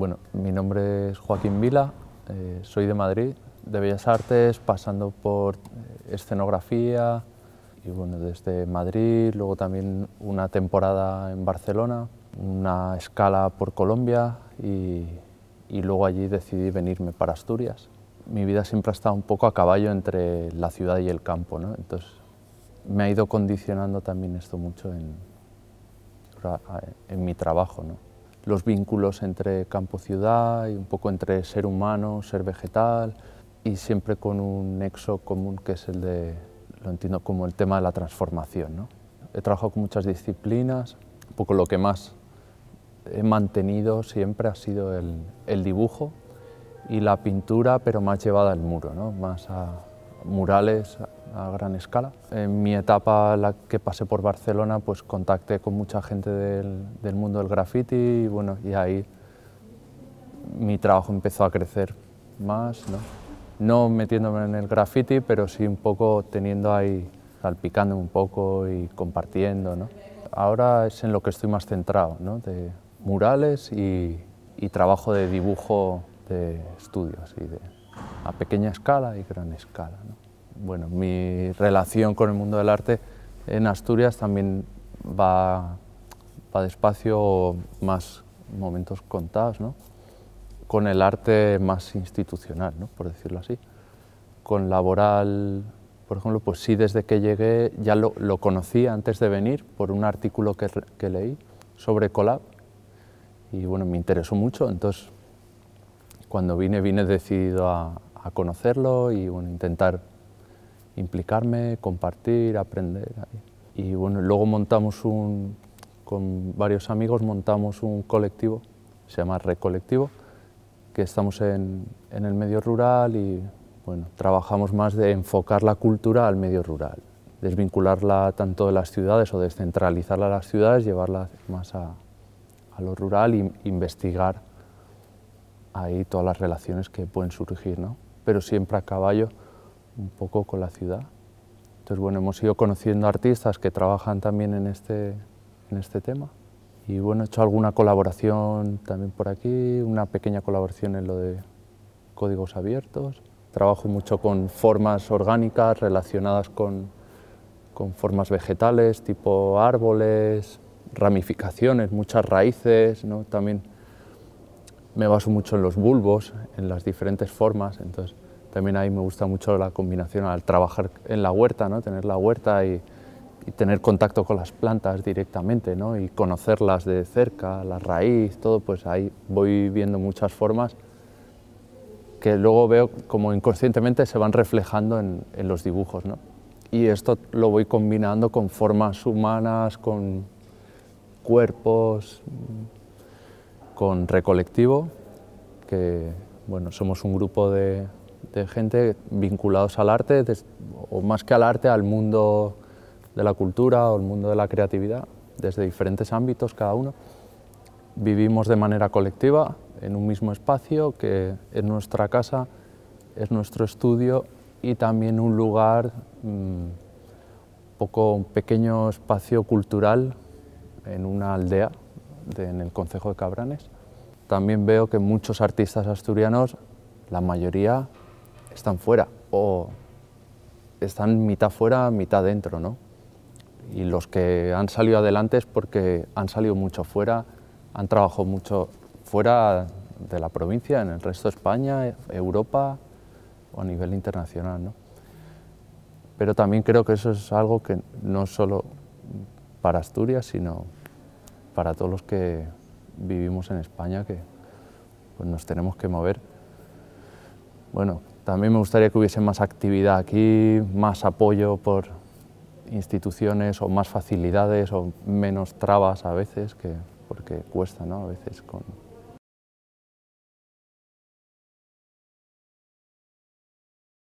Bueno, mi nombre es Joaquín Vila, eh, soy de Madrid, de Bellas Artes, pasando por eh, escenografía, y bueno, desde Madrid, luego también una temporada en Barcelona, una escala por Colombia y, y luego allí decidí venirme para Asturias. Mi vida siempre ha estado un poco a caballo entre la ciudad y el campo, ¿no? entonces me ha ido condicionando también esto mucho en, en mi trabajo. ¿no? Los vínculos entre campo-ciudad y un poco entre ser humano, ser vegetal y siempre con un nexo común que es el de, lo entiendo como el tema de la transformación. ¿no? He trabajado con muchas disciplinas, un poco lo que más he mantenido siempre ha sido el, el dibujo y la pintura, pero más llevada al muro, ¿no? más a murales a gran escala. En mi etapa la que pasé por Barcelona, pues contacté con mucha gente del, del mundo del graffiti y, bueno, y ahí mi trabajo empezó a crecer más, ¿no? no metiéndome en el graffiti, pero sí un poco teniendo ahí, salpicando un poco y compartiendo. ¿no? Ahora es en lo que estoy más centrado, ¿no? de murales y, y trabajo de dibujo de estudios, y de, a pequeña escala y gran escala. ¿no? Bueno, mi relación con el mundo del arte en Asturias también va, va despacio, más momentos contados, ¿no? con el arte más institucional, ¿no? por decirlo así. Con laboral, por ejemplo, pues sí, desde que llegué ya lo, lo conocí antes de venir por un artículo que, que leí sobre Colab y bueno, me interesó mucho, entonces cuando vine, vine decidido a, a conocerlo y bueno, intentar implicarme, compartir, aprender. Y bueno, luego montamos un, con varios amigos, montamos un colectivo, se llama Recolectivo, que estamos en, en el medio rural y bueno, trabajamos más de enfocar la cultura al medio rural, desvincularla tanto de las ciudades o descentralizarla a las ciudades, llevarla más a, a lo rural e investigar ahí todas las relaciones que pueden surgir, ¿no? pero siempre a caballo un poco con la ciudad. Entonces, bueno, hemos ido conociendo artistas que trabajan también en este, en este tema. Y bueno, he hecho alguna colaboración también por aquí, una pequeña colaboración en lo de códigos abiertos. Trabajo mucho con formas orgánicas relacionadas con, con formas vegetales, tipo árboles, ramificaciones, muchas raíces, ¿no? También me baso mucho en los bulbos, en las diferentes formas, entonces también ahí me gusta mucho la combinación al trabajar en la huerta, ¿no? tener la huerta y, y tener contacto con las plantas directamente ¿no? y conocerlas de cerca, la raíz, todo, pues ahí voy viendo muchas formas que luego veo como inconscientemente se van reflejando en, en los dibujos. ¿no? Y esto lo voy combinando con formas humanas, con cuerpos, con Recolectivo, que bueno, somos un grupo de, gente vinculados al arte, o más que al arte, al mundo de la cultura o el mundo de la creatividad, desde diferentes ámbitos cada uno. Vivimos de manera colectiva en un mismo espacio que es nuestra casa, es nuestro estudio y también un lugar, un poco un pequeño espacio cultural en una aldea de, en el concejo de Cabranes. También veo que muchos artistas asturianos, la mayoría, están fuera o están mitad fuera, mitad dentro, ¿no? Y los que han salido adelante es porque han salido mucho fuera, han trabajado mucho fuera de la provincia, en el resto de España, Europa o a nivel internacional, ¿no? Pero también creo que eso es algo que no solo para Asturias, sino para todos los que vivimos en España, que pues, nos tenemos que mover. Bueno, también me gustaría que hubiese más actividad aquí, más apoyo por instituciones o más facilidades o menos trabas a veces, que, porque cuesta ¿no? a veces con,